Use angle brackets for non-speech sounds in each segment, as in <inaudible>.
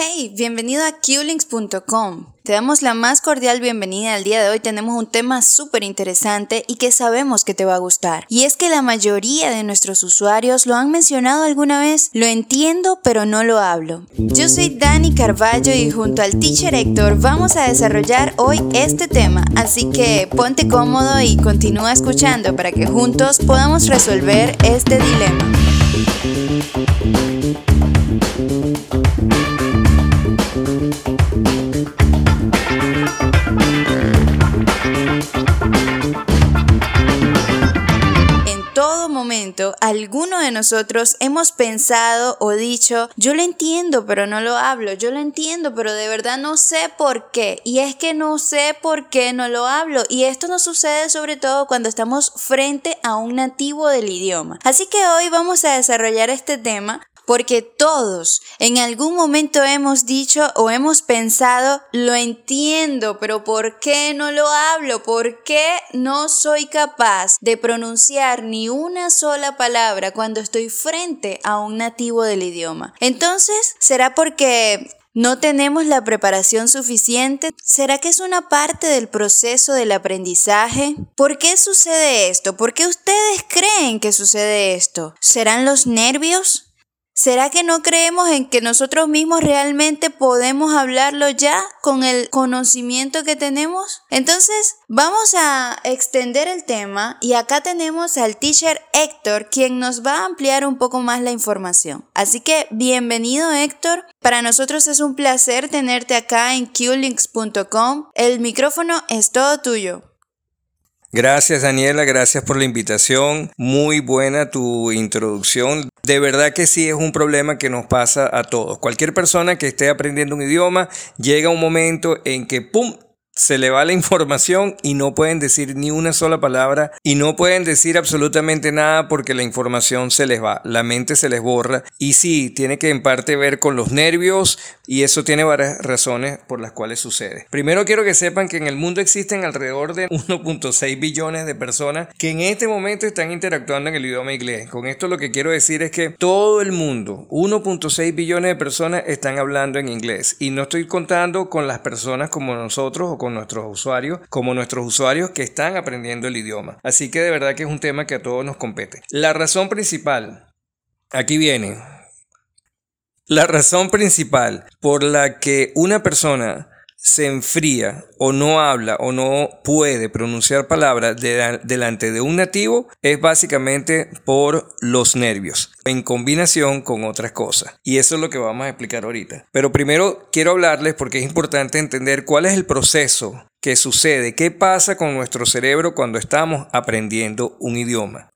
Hey, bienvenido a qlinks.com. Te damos la más cordial bienvenida al día de hoy. Tenemos un tema súper interesante y que sabemos que te va a gustar. Y es que la mayoría de nuestros usuarios lo han mencionado alguna vez. Lo entiendo, pero no lo hablo. Yo soy Dani Carballo y junto al teacher Héctor vamos a desarrollar hoy este tema. Así que ponte cómodo y continúa escuchando para que juntos podamos resolver este dilema. Alguno de nosotros hemos pensado o dicho, yo lo entiendo, pero no lo hablo, yo lo entiendo, pero de verdad no sé por qué. Y es que no sé por qué no lo hablo. Y esto nos sucede sobre todo cuando estamos frente a un nativo del idioma. Así que hoy vamos a desarrollar este tema porque todos en algún momento hemos dicho o hemos pensado, lo entiendo, pero ¿por qué no lo hablo? ¿Por qué no soy capaz de pronunciar ni una sola palabra cuando estoy frente a un nativo del idioma? Entonces, ¿será porque ¿No tenemos la preparación suficiente? ¿Será que es una parte del proceso del aprendizaje? ¿Por qué sucede esto? ¿Por qué ustedes creen que sucede esto? ¿Serán los nervios? ¿Será que no creemos en que nosotros mismos realmente podemos hablarlo ya con el conocimiento que tenemos? Entonces, vamos a extender el tema y acá tenemos al teacher Héctor, quien nos va a ampliar un poco más la información. Así que, bienvenido Héctor. Para nosotros es un placer tenerte acá en qlinks.com. El micrófono es todo tuyo. Gracias Daniela, gracias por la invitación. Muy buena tu introducción. De verdad que sí es un problema que nos pasa a todos. Cualquier persona que esté aprendiendo un idioma llega un momento en que ¡pum! Se le va la información y no pueden decir ni una sola palabra y no pueden decir absolutamente nada porque la información se les va, la mente se les borra y sí, tiene que en parte ver con los nervios y eso tiene varias razones por las cuales sucede. Primero quiero que sepan que en el mundo existen alrededor de 1.6 billones de personas que en este momento están interactuando en el idioma inglés. Con esto lo que quiero decir es que todo el mundo, 1.6 billones de personas están hablando en inglés y no estoy contando con las personas como nosotros o con nuestros usuarios como nuestros usuarios que están aprendiendo el idioma. Así que de verdad que es un tema que a todos nos compete. La razón principal, aquí viene, la razón principal por la que una persona se enfría o no habla o no puede pronunciar palabras delante de un nativo es básicamente por los nervios en combinación con otras cosas. Y eso es lo que vamos a explicar ahorita. Pero primero quiero hablarles porque es importante entender cuál es el proceso que sucede, qué pasa con nuestro cerebro cuando estamos aprendiendo un idioma.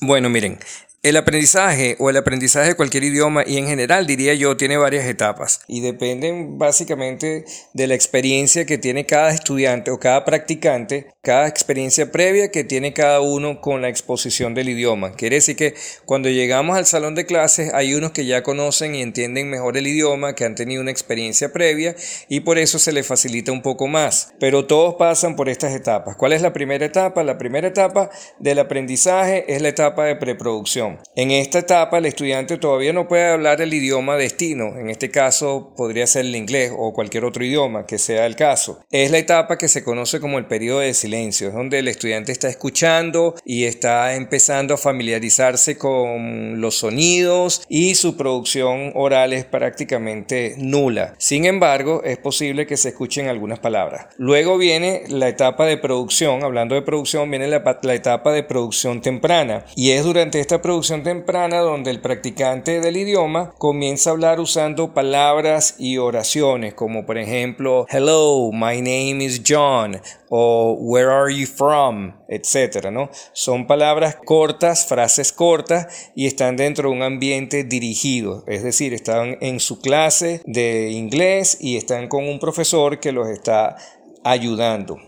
Bueno, miren, el aprendizaje o el aprendizaje de cualquier idioma y en general diría yo tiene varias etapas y dependen básicamente de la experiencia que tiene cada estudiante o cada practicante, cada experiencia previa que tiene cada uno con la exposición del idioma. Quiere decir que cuando llegamos al salón de clases hay unos que ya conocen y entienden mejor el idioma, que han tenido una experiencia previa y por eso se les facilita un poco más. Pero todos pasan por estas etapas. ¿Cuál es la primera etapa? La primera etapa del aprendizaje es la etapa de preproducción. En esta etapa el estudiante todavía no puede hablar el idioma destino, en este caso podría ser el inglés o cualquier otro idioma que sea el caso. Es la etapa que se conoce como el periodo de silencio, es donde el estudiante está escuchando y está empezando a familiarizarse con los sonidos y su producción oral es prácticamente nula. Sin embargo, es posible que se escuchen algunas palabras. Luego viene la etapa de producción, hablando de producción, viene la, la etapa de producción temprana y es durante esta producción temprana donde el practicante del idioma comienza a hablar usando palabras y oraciones como por ejemplo hello, my name is John o where are you from, etcétera, ¿no? Son palabras cortas, frases cortas y están dentro de un ambiente dirigido, es decir, están en su clase de inglés y están con un profesor que los está ayudando.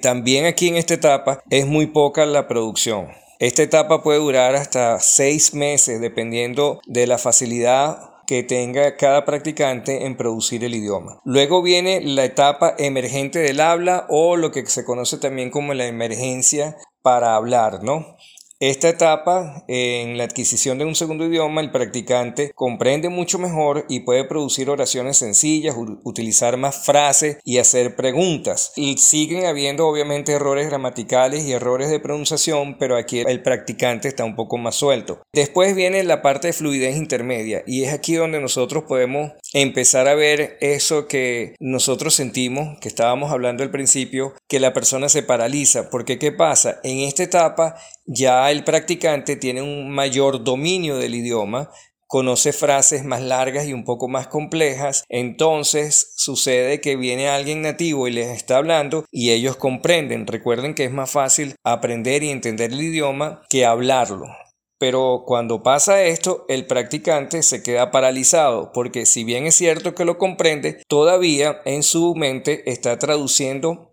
También aquí en esta etapa es muy poca la producción. Esta etapa puede durar hasta seis meses dependiendo de la facilidad que tenga cada practicante en producir el idioma. Luego viene la etapa emergente del habla o lo que se conoce también como la emergencia para hablar, ¿no? Esta etapa, en la adquisición de un segundo idioma, el practicante comprende mucho mejor y puede producir oraciones sencillas, utilizar más frases y hacer preguntas. Y siguen habiendo obviamente errores gramaticales y errores de pronunciación, pero aquí el practicante está un poco más suelto. Después viene la parte de fluidez intermedia y es aquí donde nosotros podemos empezar a ver eso que nosotros sentimos, que estábamos hablando al principio, que la persona se paraliza. Porque ¿qué pasa? En esta etapa ya el practicante tiene un mayor dominio del idioma, conoce frases más largas y un poco más complejas, entonces sucede que viene alguien nativo y les está hablando y ellos comprenden. Recuerden que es más fácil aprender y entender el idioma que hablarlo. Pero cuando pasa esto, el practicante se queda paralizado, porque si bien es cierto que lo comprende, todavía en su mente está traduciendo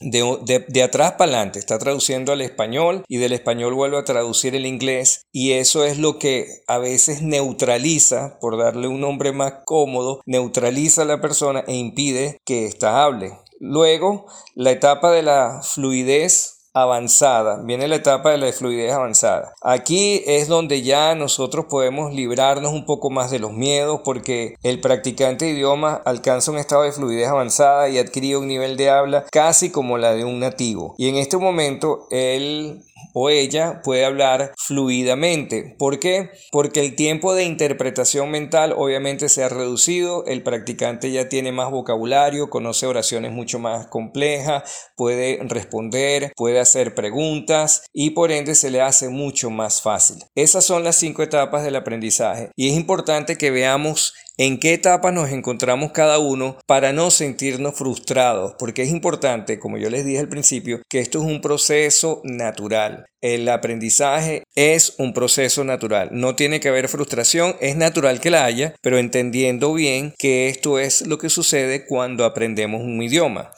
de, atrás para adelante, está traduciendo al español y del español vuelve a traducir el inglés y eso es lo que a veces neutraliza, por darle un nombre más cómodo, neutraliza a la persona e impide que ésta hable. Luego, la etapa de la fluidez avanzada, viene la etapa de la fluidez avanzada. Aquí es donde ya nosotros podemos librarnos un poco más de los miedos porque el practicante de idioma alcanza un estado de fluidez avanzada y adquiere un nivel de habla casi como la de un nativo. Y en este momento él o ella puede hablar fluidamente. ¿Por qué? Porque el tiempo de interpretación mental obviamente se ha reducido, el practicante ya tiene más vocabulario, conoce oraciones mucho más complejas, puede responder, puede hacer preguntas y por ende se le hace mucho más fácil. Esas son las cinco etapas del aprendizaje y es importante que veamos en qué etapa nos encontramos cada uno para no sentirnos frustrados, porque es importante, como yo les dije al principio, que esto es un proceso natural. El aprendizaje es un proceso natural, no tiene que haber frustración, es natural que la haya, pero entendiendo bien que esto es lo que sucede cuando aprendemos un idioma.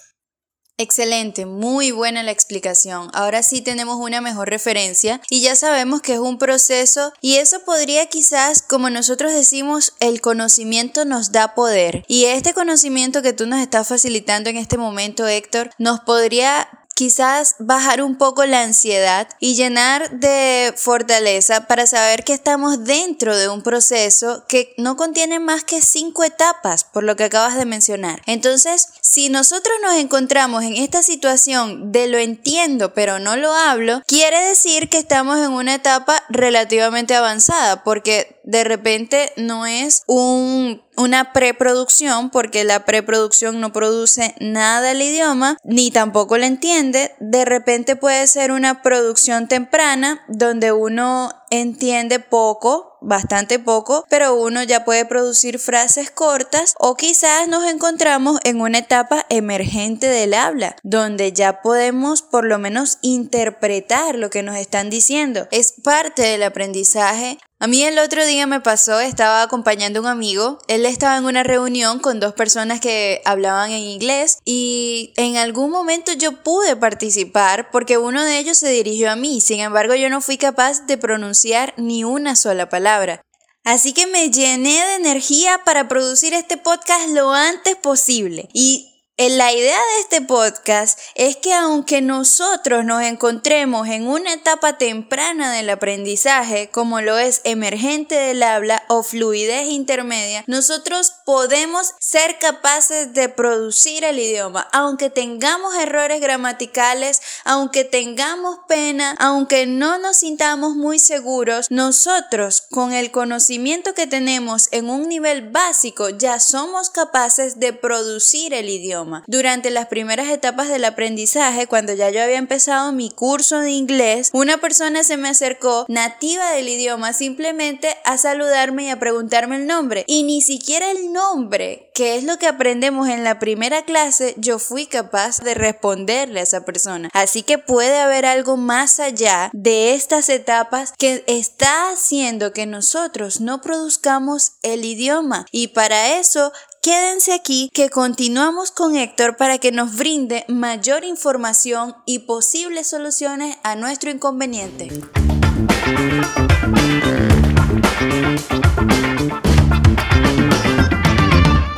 Excelente, muy buena la explicación. Ahora sí tenemos una mejor referencia y ya sabemos que es un proceso y eso podría quizás, como nosotros decimos, el conocimiento nos da poder. Y este conocimiento que tú nos estás facilitando en este momento, Héctor, nos podría quizás bajar un poco la ansiedad y llenar de fortaleza para saber que estamos dentro de un proceso que no contiene más que cinco etapas, por lo que acabas de mencionar. Entonces, si nosotros nos encontramos en esta situación de lo entiendo pero no lo hablo, quiere decir que estamos en una etapa relativamente avanzada, porque de repente no es un una preproducción porque la preproducción no produce nada el idioma ni tampoco lo entiende. De repente puede ser una producción temprana donde uno entiende poco, bastante poco, pero uno ya puede producir frases cortas o quizás nos encontramos en una etapa emergente del habla, donde ya podemos por lo menos interpretar lo que nos están diciendo. Es parte del aprendizaje a mí el otro día me pasó, estaba acompañando a un amigo, él estaba en una reunión con dos personas que hablaban en inglés y en algún momento yo pude participar porque uno de ellos se dirigió a mí, sin embargo yo no fui capaz de pronunciar ni una sola palabra. Así que me llené de energía para producir este podcast lo antes posible. Y la idea de este podcast es que aunque nosotros nos encontremos en una etapa temprana del aprendizaje, como lo es emergente del habla o fluidez intermedia, nosotros podemos ser capaces de producir el idioma, aunque tengamos errores gramaticales, aunque tengamos pena, aunque no nos sintamos muy seguros, nosotros con el conocimiento que tenemos en un nivel básico ya somos capaces de producir el idioma. Durante las primeras etapas del aprendizaje, cuando ya yo había empezado mi curso de inglés, una persona se me acercó nativa del idioma simplemente a saludarme y a preguntarme el nombre. Y ni siquiera el nombre, que es lo que aprendemos en la primera clase, yo fui capaz de responderle a esa persona. Así que puede haber algo más allá de estas etapas que está haciendo que nosotros no produzcamos el idioma. Y para eso Quédense aquí que continuamos con Héctor para que nos brinde mayor información y posibles soluciones a nuestro inconveniente.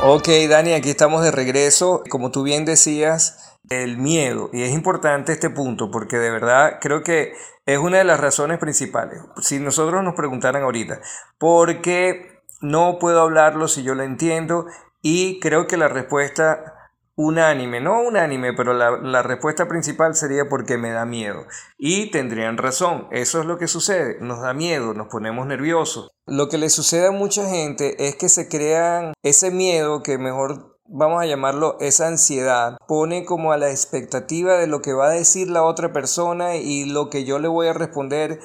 Ok, Dani, aquí estamos de regreso. Como tú bien decías, el miedo. Y es importante este punto porque de verdad creo que es una de las razones principales. Si nosotros nos preguntaran ahorita, ¿por qué no puedo hablarlo si yo lo entiendo? Y creo que la respuesta unánime, no unánime, pero la, la, respuesta principal sería porque me da miedo. Y tendrían razón, eso es lo que sucede, nos da miedo, nos ponemos nerviosos. Lo que le sucede a mucha gente es que se crean ese miedo que mejor vamos a llamarlo esa ansiedad, pone como a la expectativa de lo que va a decir la otra persona y lo que yo le voy a responder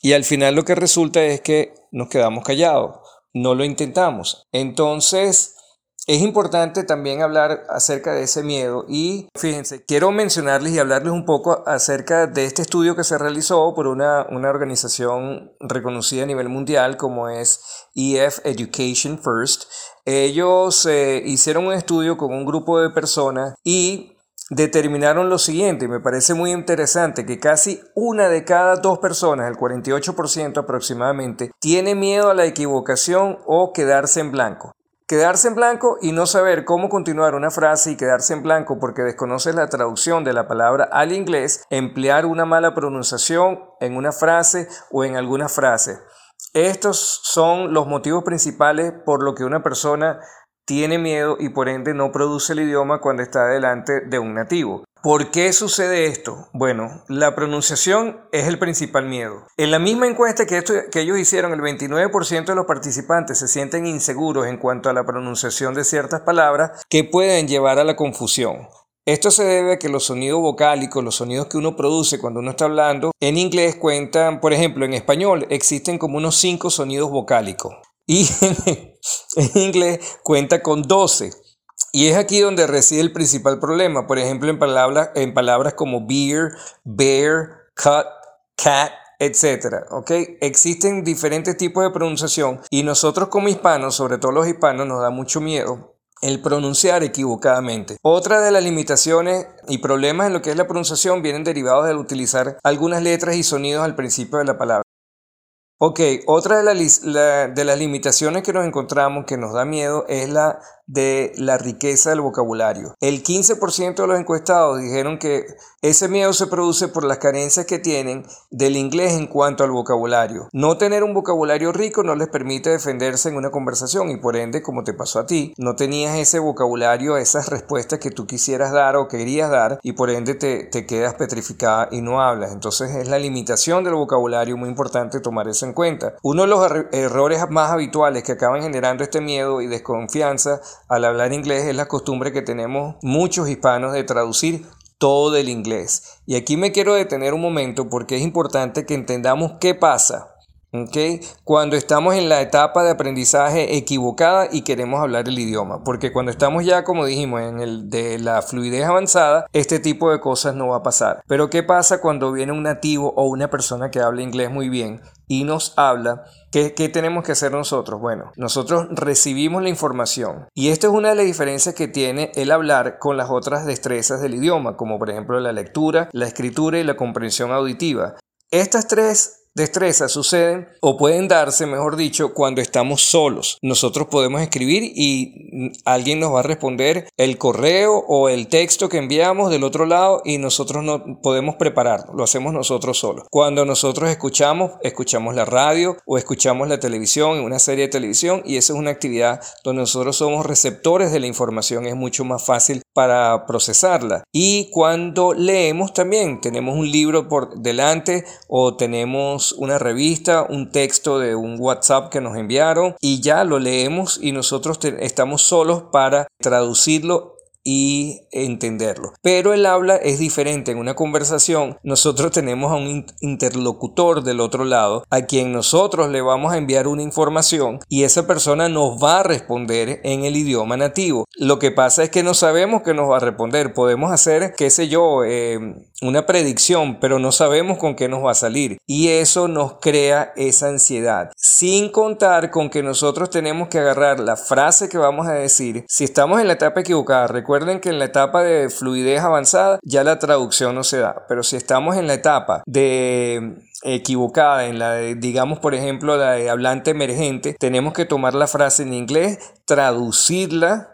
y al final lo que resulta es que nos quedamos callados, no lo intentamos. Entonces, es importante también hablar acerca de ese miedo y fíjense, quiero mencionarles y hablarles un poco acerca de este estudio que se realizó por una, una organización reconocida a nivel mundial como es EF Education First. Ellos eh, hicieron un estudio con un grupo de personas y determinaron lo siguiente, me parece muy interesante, que casi una de cada dos personas, el 48% aproximadamente, tiene miedo a la equivocación o quedarse en blanco. Quedarse en blanco y no saber cómo continuar una frase y quedarse en blanco porque desconoces la traducción de la palabra al inglés, emplear una mala pronunciación en una frase o en alguna frase. Estos son los motivos principales por lo que una persona tiene miedo y por ende no produce el idioma cuando está delante de un nativo. ¿Por qué sucede esto? Bueno, la pronunciación es el principal miedo. En la misma encuesta que, que ellos hicieron, el 29% de los participantes se sienten inseguros en cuanto a la pronunciación de ciertas palabras que pueden llevar a la confusión. Esto se debe a que los sonidos vocálicos, los sonidos que uno produce cuando uno está hablando, en inglés cuentan, por ejemplo, en español existen como unos 5 sonidos vocálicos y <laughs> en inglés cuenta con 12. Y es aquí donde reside el principal problema. Por ejemplo, en palabras, en palabras como beer, bear, cut, cat, etc. ¿okay? Existen diferentes tipos de pronunciación y nosotros como hispanos, sobre todo los hispanos, nos da mucho miedo el pronunciar equivocadamente. Otra de las limitaciones y problemas en lo que es la pronunciación vienen derivados del utilizar algunas letras y sonidos al principio de la palabra. Ok, otra de, de, las limitaciones que nos encontramos que nos da miedo es la de la riqueza del vocabulario. El 15% de los encuestados dijeron que ese miedo se produce por las carencias que tienen del inglés en cuanto al vocabulario. No tener un vocabulario rico no les permite defenderse en una conversación y por ende, como te pasó a ti, no tenías ese vocabulario, esas respuestas que tú quisieras dar o querías dar y por ende te, te quedas petrificada y no hablas. Entonces es la limitación del vocabulario muy importante tomar eso en cuenta. Uno de los errores más habituales que acaban generando este miedo y desconfianza al hablar inglés es la costumbre que tenemos muchos hispanos de traducir todo del inglés. Y aquí me quiero detener un momento porque es importante que entendamos qué pasa ¿okay? cuando estamos en la etapa de aprendizaje equivocada y queremos hablar el idioma. Porque cuando estamos ya, como dijimos, en el de la fluidez avanzada, este tipo de cosas no va a pasar. Pero ¿qué pasa cuando viene un nativo o una persona que habla inglés muy bien y nos habla? ¿Qué, tenemos que hacer nosotros? Bueno, nosotros recibimos la información y esta es una de las diferencias que tiene el hablar con las otras destrezas del idioma, como por ejemplo la lectura, la escritura y la comprensión auditiva. Estas tres destrezas suceden o pueden darse, mejor dicho, cuando estamos solos. Nosotros podemos escribir y alguien nos va a responder el correo o el texto que enviamos del otro lado y nosotros no podemos prepararlo, lo hacemos nosotros solos. Cuando nosotros escuchamos, escuchamos la radio o escuchamos la televisión una serie de televisión y esa es una actividad donde nosotros somos receptores de la información, es mucho más fácil para procesarla. Y cuando leemos también, tenemos un libro por delante o tenemos una revista, un texto de un WhatsApp que nos enviaron y ya lo leemos y nosotros estamos solos para traducirlo y entenderlo. Pero el habla es diferente. En una conversación nosotros tenemos a un interlocutor del otro lado a quien nosotros le vamos a enviar una información y esa persona nos va a responder en el idioma nativo. Lo que pasa es que no sabemos qué nos va a responder. Podemos hacer, qué sé yo, eh, una predicción, pero no sabemos con qué nos va a salir. Y eso nos crea esa ansiedad. Sin contar con que nosotros tenemos que agarrar la frase que vamos a decir. Si estamos en la etapa equivocada, recuerden que en la etapa de fluidez avanzada ya la traducción no se da. Pero si estamos en la etapa de equivocada, en la de, digamos, por ejemplo, la de hablante emergente, tenemos que tomar la frase en inglés, traducirla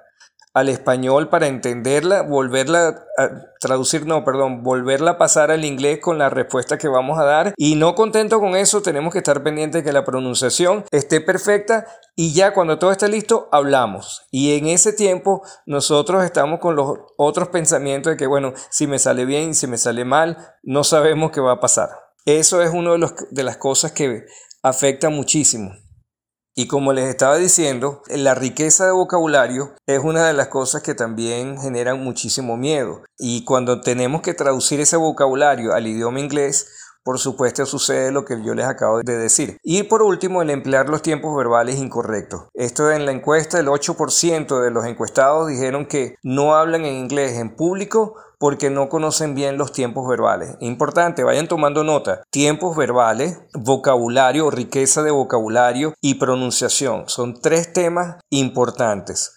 al español para entenderla, volverla a traducir, no, perdón, volverla a pasar al inglés con la respuesta que vamos a dar. Y no contento con eso, tenemos que estar pendientes de que la pronunciación esté perfecta y ya cuando todo esté listo, hablamos. Y en ese tiempo nosotros estamos con los otros pensamientos de que, bueno, si me sale bien, si me sale mal, no sabemos qué va a pasar. Eso es una de, de las cosas que afecta muchísimo. Y como les estaba diciendo, la riqueza de vocabulario es una de las cosas que también generan muchísimo miedo. Y cuando tenemos que traducir ese vocabulario al idioma inglés, por supuesto sucede lo que yo les acabo de decir. Y por último, el emplear los tiempos verbales incorrectos. Esto en la encuesta, el 8% de los encuestados dijeron que no hablan en inglés en público porque no conocen bien los tiempos verbales. Importante, vayan tomando nota. Tiempos verbales, vocabulario, riqueza de vocabulario y pronunciación. Son tres temas importantes.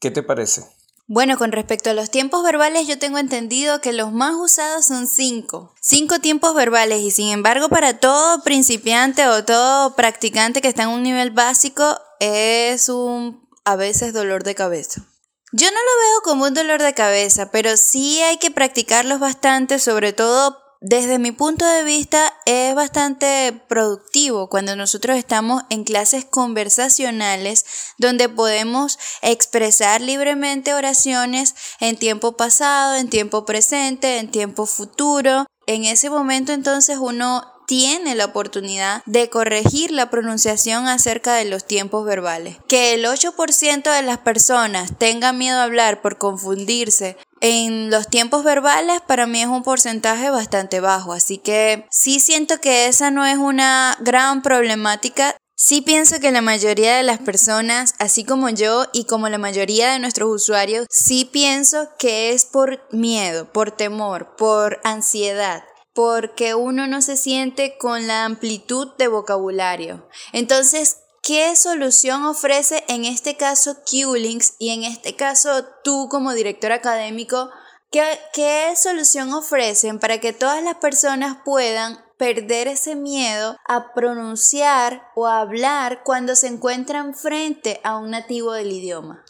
¿Qué te parece? Bueno, con respecto a los tiempos verbales, yo tengo entendido que los más usados son cinco. Cinco tiempos verbales y sin embargo para todo principiante o todo practicante que está en un nivel básico es un a veces dolor de cabeza. Yo no lo veo como un dolor de cabeza, pero sí hay que practicarlos bastante, sobre todo desde mi punto de vista es bastante productivo cuando nosotros estamos en clases conversacionales donde podemos expresar libremente oraciones en tiempo pasado, en tiempo presente, en tiempo futuro. En ese momento entonces uno tiene la oportunidad de corregir la pronunciación acerca de los tiempos verbales. Que el 8% de las personas tengan miedo a hablar por confundirse en los tiempos verbales para mí es un porcentaje bastante bajo, así que sí siento que esa no es una gran problemática. Sí pienso que la mayoría de las personas, así como yo y como la mayoría de nuestros usuarios, sí pienso que es por miedo, por temor, por ansiedad porque uno no se siente con la amplitud de vocabulario. Entonces, ¿qué solución ofrece en este caso QLinks y en este caso tú como director académico? ¿Qué, ¿Qué solución ofrecen para que todas las personas puedan perder ese miedo a pronunciar o a hablar cuando se encuentran frente a un nativo del idioma?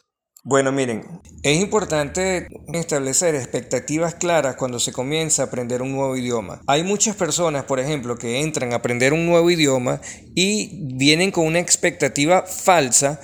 Bueno, miren, es importante establecer expectativas claras cuando se comienza a aprender un nuevo idioma. Hay muchas personas, por ejemplo, que entran a aprender un nuevo idioma y vienen con una expectativa falsa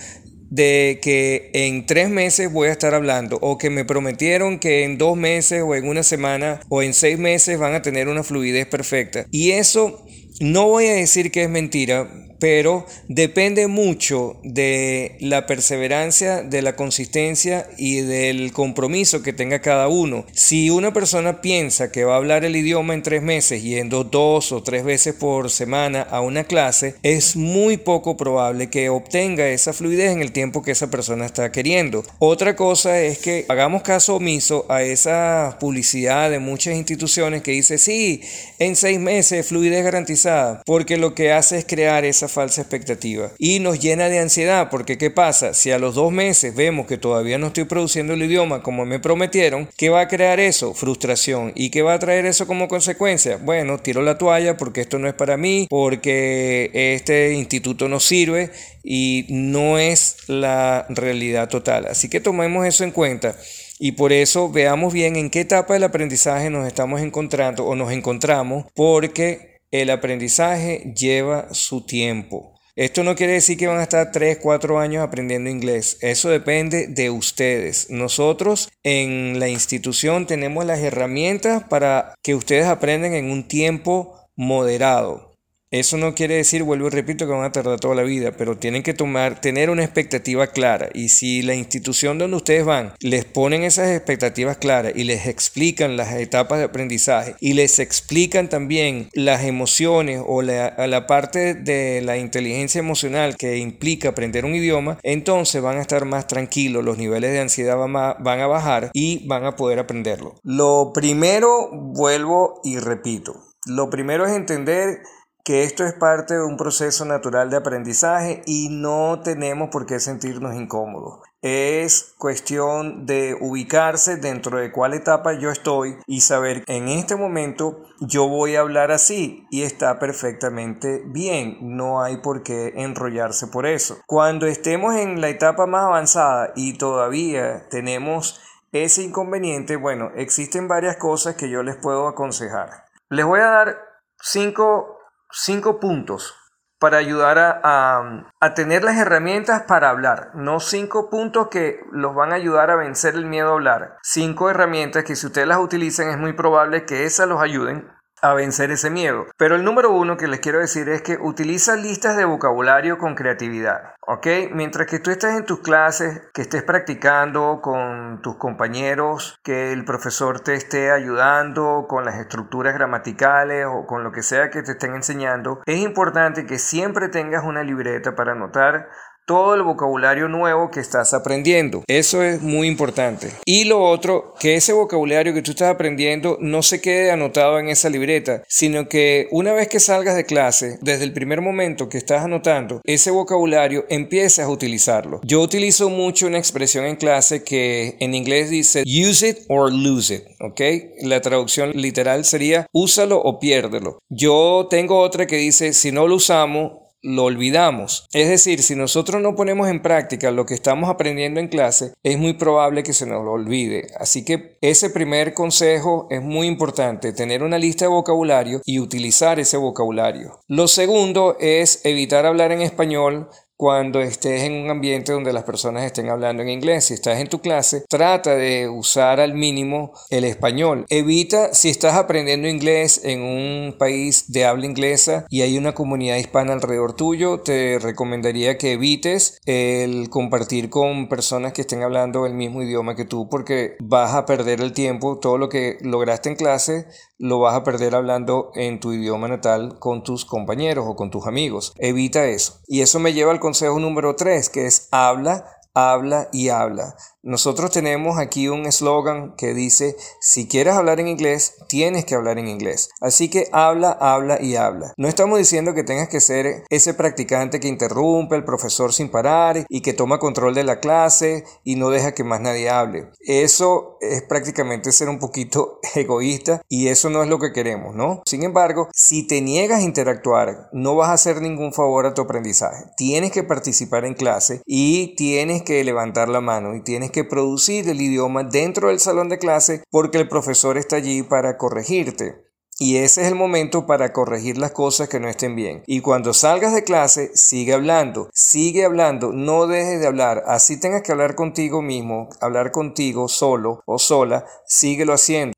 de que en tres meses voy a estar hablando o que me prometieron que en dos meses o en una semana o en seis meses van a tener una fluidez perfecta. Y eso no voy a decir que es mentira, pero depende mucho de la perseverancia, de la consistencia y del compromiso que tenga cada uno. Si una persona piensa que va a hablar el idioma en tres meses yendo dos o tres veces por semana a una clase, es muy poco probable que obtenga esa fluidez en el tiempo que esa persona está queriendo. Otra cosa es que hagamos caso omiso a esa publicidad de muchas instituciones que dice, sí, en seis meses fluidez garantizada, porque lo que hace es crear esa falsa expectativa y nos llena de ansiedad porque ¿qué pasa? Si a los dos meses vemos que todavía no estoy produciendo el idioma como me prometieron, ¿qué va a crear eso? Frustración. ¿Y qué va a traer eso como consecuencia? Bueno, tiro la toalla porque esto no es para mí, porque este instituto no sirve y no es la realidad total. Así que tomemos eso en cuenta. Y por eso veamos bien en qué etapa del aprendizaje nos estamos encontrando o nos encontramos, porque el aprendizaje lleva su tiempo. Esto no quiere decir que van a estar 3, 4 años aprendiendo inglés. Eso depende de ustedes. Nosotros en la institución tenemos las herramientas para que ustedes aprendan en un tiempo moderado. Eso no quiere decir, vuelvo y repito, que van a tardar toda la vida, pero tienen que tomar, tener una expectativa clara. Y si la institución donde ustedes van les ponen esas expectativas claras y les explican las etapas de aprendizaje y les explican también las emociones o la, la parte de la inteligencia emocional que implica aprender un idioma, entonces van a estar más tranquilos, los niveles de ansiedad van a, van a bajar y van a poder aprenderlo. Lo primero, vuelvo y repito, lo primero es entender que esto es parte de un proceso natural de aprendizaje y no tenemos por qué sentirnos incómodos. Es cuestión de ubicarse dentro de cuál etapa yo estoy y saber en este momento yo voy a hablar así y está perfectamente bien. No hay por qué enrollarse por eso. Cuando estemos en la etapa más avanzada y todavía tenemos ese inconveniente, bueno, existen varias cosas que yo les puedo aconsejar. Les voy a dar cinco, cinco puntos para ayudar a, tener las herramientas para hablar. No cinco puntos que los van a ayudar a vencer el miedo a hablar. Cinco herramientas que si ustedes las utilizan es muy probable que esas los ayuden a vencer ese miedo. Pero el número uno que les quiero decir es que utiliza listas de vocabulario con creatividad, ¿ok? Mientras que tú estés en tus clases, que estés practicando con tus compañeros, que el profesor te esté ayudando con las estructuras gramaticales o con lo que sea que te estén enseñando, es importante que siempre tengas una libreta para anotar todo el vocabulario nuevo que estás aprendiendo. Eso es muy importante. Y lo otro, que ese vocabulario que tú estás aprendiendo no se quede anotado en esa libreta, sino que una vez que salgas de clase, desde el primer momento que estás anotando, ese vocabulario empieces a utilizarlo. Yo utilizo mucho una expresión en clase que en inglés dice use it or lose it, ¿ok? La traducción literal sería úsalo o piérdelo. Yo tengo otra que dice si no lo usamos, lo olvidamos. Es decir, si nosotros no ponemos en práctica lo que estamos aprendiendo en clase, es muy probable que se nos lo olvide. Así que ese primer consejo es muy importante, tener una lista de vocabulario y utilizar ese vocabulario. Lo segundo es evitar hablar en español cuando estés en un ambiente donde las personas estén hablando en inglés. Si estás en tu clase, trata de usar al mínimo el español. Evita si estás aprendiendo inglés en un país de habla inglesa y hay una comunidad hispana alrededor tuyo, te recomendaría que evites el compartir con personas que estén hablando el mismo idioma que tú porque vas a perder el tiempo. Todo lo que lograste en clase lo vas a perder hablando en tu idioma natal con tus compañeros o con tus amigos. Evita eso. Y eso me lleva al consejo número 3, que es habla, habla y habla. Nosotros tenemos aquí un eslogan que dice, si quieres hablar en inglés, tienes que hablar en inglés. Así que habla, habla y habla. No estamos diciendo que tengas que ser ese practicante que interrumpe al profesor sin parar y que toma control de la clase y no deja que más nadie hable. Eso es prácticamente ser un poquito <laughs> egoísta y eso no es lo que queremos, ¿no? Sin embargo, si te niegas a interactuar, no vas a hacer ningún favor a tu aprendizaje. Tienes que participar en clase y tienes que levantar la mano y tienes que producir el idioma dentro del salón de clase porque el profesor está allí para corregirte. Y ese es el momento para corregir las cosas que no estén bien. Y cuando salgas de clase, sigue hablando, sigue hablando, no dejes de hablar. Así tengas que hablar contigo mismo, hablar contigo solo o sola, síguelo haciendo.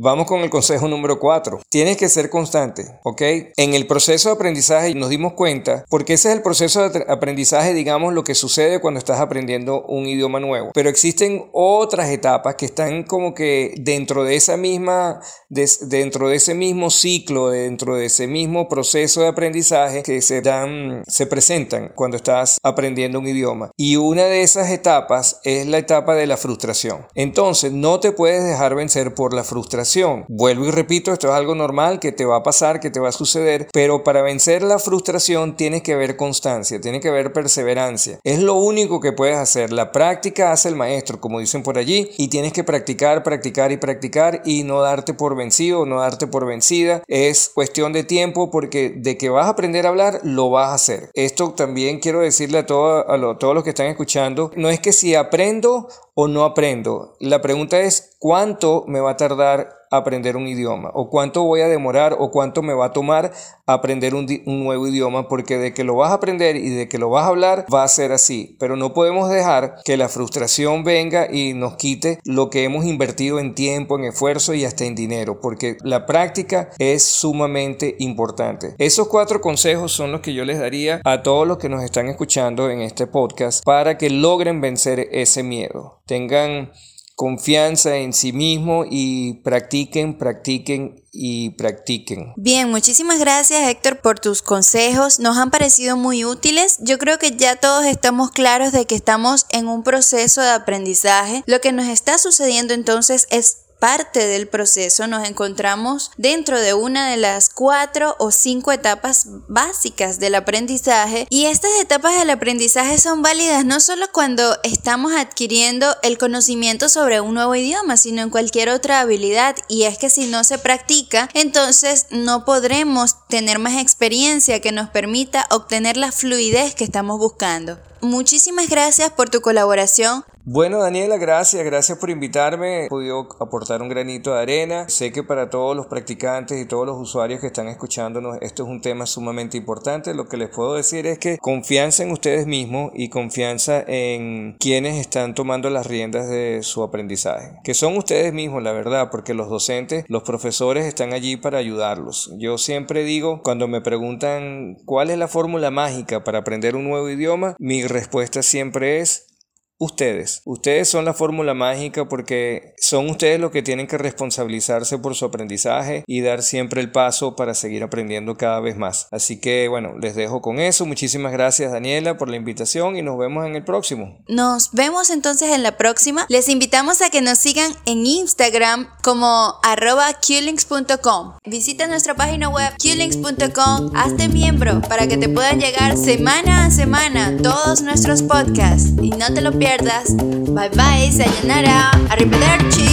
Vamos con el consejo número 4. Tienes que ser constante, ¿ok? En el proceso de aprendizaje nos dimos cuenta, porque ese es el proceso de aprendizaje, digamos, lo que sucede cuando estás aprendiendo un idioma nuevo. Pero existen otras etapas que están como que dentro de esa misma, dentro de ese mismo ciclo, dentro de ese mismo proceso de aprendizaje que se dan, se presentan cuando estás aprendiendo un idioma. Y una de esas etapas es la etapa de la frustración. Entonces, no te puedes dejar vencer por la frustración Vuelvo y repito, esto es algo normal que te va a pasar, que te va a suceder, pero para vencer la frustración tienes que haber constancia, tiene que haber perseverancia. Es lo único que puedes hacer. La práctica hace el maestro, como dicen por allí, y tienes que practicar, practicar y practicar y no darte por vencido, no darte por vencida. Es cuestión de tiempo porque de que vas a aprender a hablar, lo vas a hacer. Esto también quiero decirle a, todo, a todos los que están escuchando, no es que si aprendo o no aprendo. La pregunta es, ¿cuánto me va a tardar aprender un idioma o cuánto voy a demorar o cuánto me va a tomar aprender un, nuevo idioma porque de que lo vas a aprender y de que lo vas a hablar va a ser así. Pero no podemos dejar que la frustración venga y nos quite lo que hemos invertido en tiempo en esfuerzo y hasta en dinero porque la práctica es sumamente importante. Esos cuatro consejos son los que yo les daría a todos los que nos están escuchando en este podcast para que logren vencer ese miedo. Tengan confianza en sí mismo y practiquen, practiquen y practiquen. Bien, muchísimas gracias Héctor por tus consejos. Nos han parecido muy útiles. Yo creo que ya todos estamos claros de que estamos en un proceso de aprendizaje. Lo que nos está sucediendo entonces es parte del proceso nos encontramos dentro de una de las cuatro o cinco etapas básicas del aprendizaje y estas etapas del aprendizaje son válidas no solo cuando estamos adquiriendo el conocimiento sobre un nuevo idioma, sino en cualquier otra habilidad y es que si no se practica, entonces no podremos tener más experiencia que nos permita obtener la fluidez que estamos buscando. Muchísimas gracias por tu colaboración. Bueno, Daniela, gracias, gracias por invitarme. He podido aportar un granito de arena. Sé que para todos los practicantes y todos los usuarios que están escuchándonos, esto es un tema sumamente importante. Lo que les puedo decir es que confianza en ustedes mismos y confianza en quienes están tomando las riendas de su aprendizaje, que son ustedes mismos, la verdad, porque los docentes, los profesores están allí para ayudarlos. Yo siempre digo, cuando me preguntan cuál es la fórmula mágica para aprender un nuevo idioma, mi respuesta siempre es Ustedes, ustedes son la fórmula mágica porque son ustedes los que tienen que responsabilizarse por su aprendizaje y dar siempre el paso para seguir aprendiendo cada vez más. Así que bueno, les dejo con eso. Muchísimas gracias Daniela por la invitación y nos vemos en el próximo. Nos vemos entonces en la próxima. Les invitamos a que nos sigan en Instagram como arroba Visita nuestra página web qlinks.com, hazte miembro para que te puedan llegar semana a semana todos nuestros podcasts y no te lo pierdas Bye bye, sayonara, arrivederci.